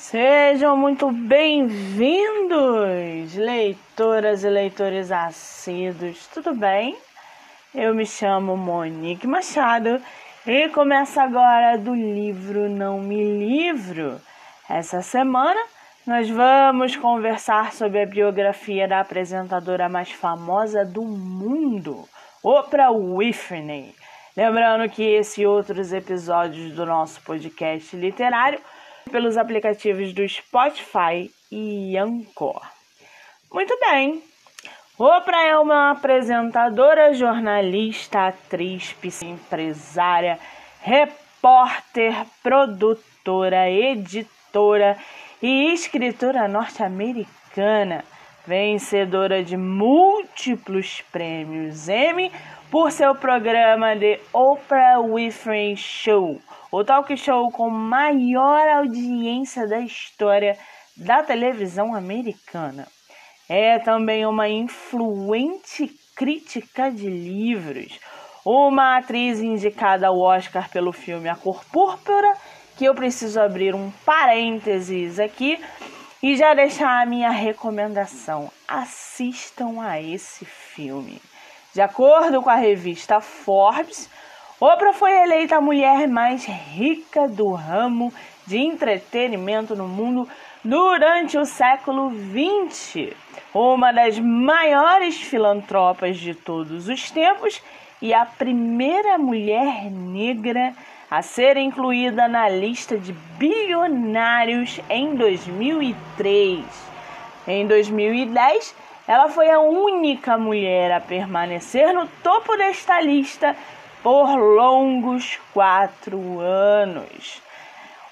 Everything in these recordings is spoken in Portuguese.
Sejam muito bem-vindos, leitoras e leitores assíduos, tudo bem? Eu me chamo Monique Machado e começa agora do livro Não Me Livro. Essa semana nós vamos conversar sobre a biografia da apresentadora mais famosa do mundo, Oprah Winfrey. Lembrando que esse e outros episódios do nosso podcast literário pelos aplicativos do Spotify e Anchor. Muito bem. Oprah é uma apresentadora, jornalista, atriz, empresária, repórter, produtora, editora e escritora norte-americana, vencedora de múltiplos prêmios Emmy por seu programa The Oprah Winfrey Show, o talk show com maior audiência da história da televisão americana. É também uma influente crítica de livros, uma atriz indicada ao Oscar pelo filme A Cor Púrpura, que eu preciso abrir um parênteses aqui e já deixar a minha recomendação. Assistam a esse filme. De acordo com a revista Forbes, Oprah foi eleita a mulher mais rica do ramo de entretenimento no mundo durante o século XX, uma das maiores filantropas de todos os tempos e a primeira mulher negra a ser incluída na lista de bilionários em 2003. Em 2010, ela foi a única mulher a permanecer no topo desta lista por longos quatro anos.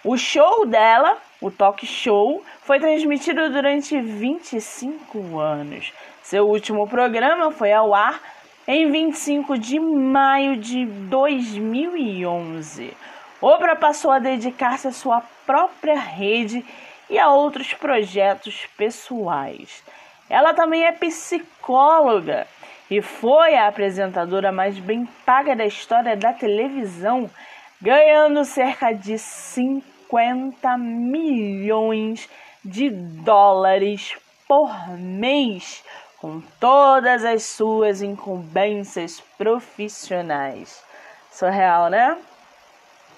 O show dela, o talk show, foi transmitido durante 25 anos. Seu último programa foi ao ar em 25 de maio de 2011. Oprah passou a dedicar-se à sua própria rede e a outros projetos pessoais. Ela também é psicóloga e foi a apresentadora mais bem paga da história da televisão, ganhando cerca de 50 milhões de dólares por mês, com todas as suas incumbências profissionais. Surreal, né?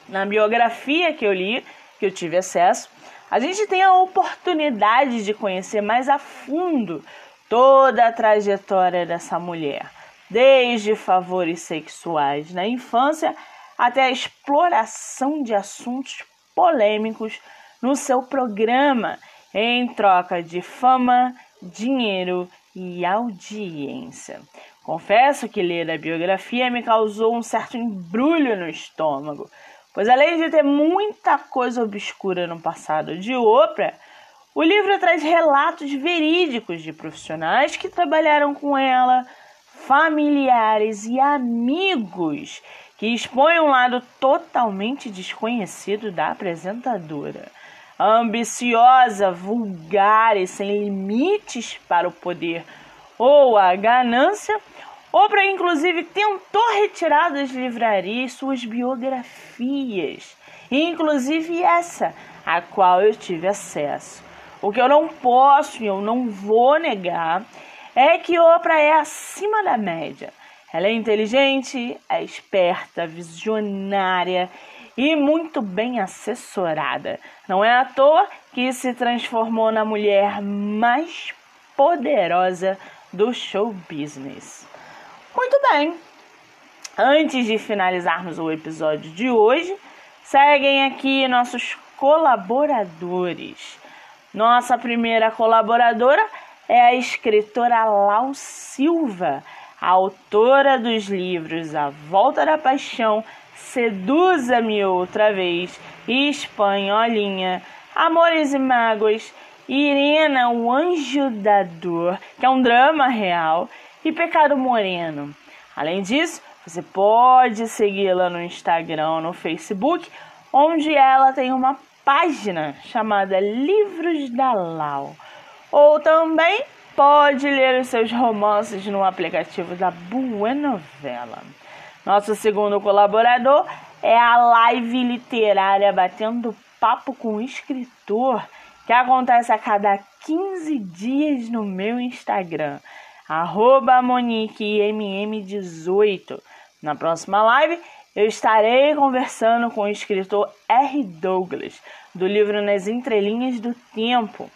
Na biografia que eu li, que eu tive acesso, a gente tem a oportunidade de conhecer mais a fundo toda a trajetória dessa mulher, desde favores sexuais na infância até a exploração de assuntos polêmicos no seu programa em troca de fama, dinheiro e audiência. Confesso que ler a biografia me causou um certo embrulho no estômago Pois além de ter muita coisa obscura no passado de Oprah, o livro traz relatos verídicos de profissionais que trabalharam com ela, familiares e amigos que expõem um lado totalmente desconhecido da apresentadora. Ambiciosa, vulgar e sem limites para o poder ou a ganância, Oprah, inclusive, tentou retirar das livrarias suas biografias, inclusive essa, a qual eu tive acesso. O que eu não posso e eu não vou negar é que Oprah é acima da média. Ela é inteligente, é esperta, visionária e muito bem assessorada. Não é à toa que se transformou na mulher mais poderosa do show business. Muito bem. Antes de finalizarmos o episódio de hoje, seguem aqui nossos colaboradores. Nossa primeira colaboradora é a escritora Lau Silva, autora dos livros A Volta da Paixão, Seduza-me Outra Vez Espanholinha, Amores e Mágoas, Irena, o Anjo da Dor, que é um drama real, e Pecado Moreno. Além disso, você pode segui-la no Instagram, no Facebook, onde ela tem uma página chamada Livros da Lau. Ou também pode ler os seus romances no aplicativo da Buenovela. Nosso segundo colaborador é a live literária Batendo Papo com o Escritor, que acontece a cada 15 dias no meu Instagram, arroba MoniqueMM18. Na próxima live, eu estarei conversando com o escritor R. Douglas, do livro Nas Entrelinhas do Tempo.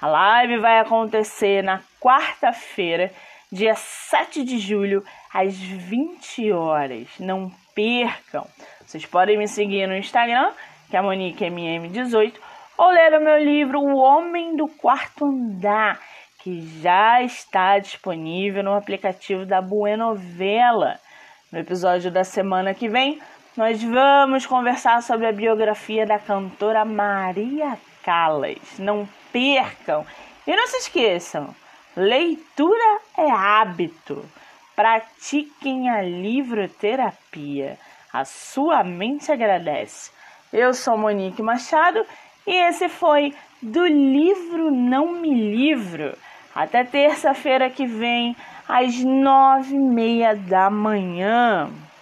A live vai acontecer na quarta-feira, dia 7 de julho, às 20 horas. Não percam! Vocês podem me seguir no Instagram, que é MoniqueMM18, ou ler o meu livro O Homem do Quarto Andar, que já está disponível no aplicativo da Buenovela. No episódio da semana que vem, nós vamos conversar sobre a biografia da cantora Maria Callas. Não percam! E não se esqueçam, leitura é hábito. Pratiquem a livroterapia. A sua mente agradece. Eu sou Monique Machado e esse foi do livro Não Me Livro. Até terça-feira que vem, às nove e meia da manhã.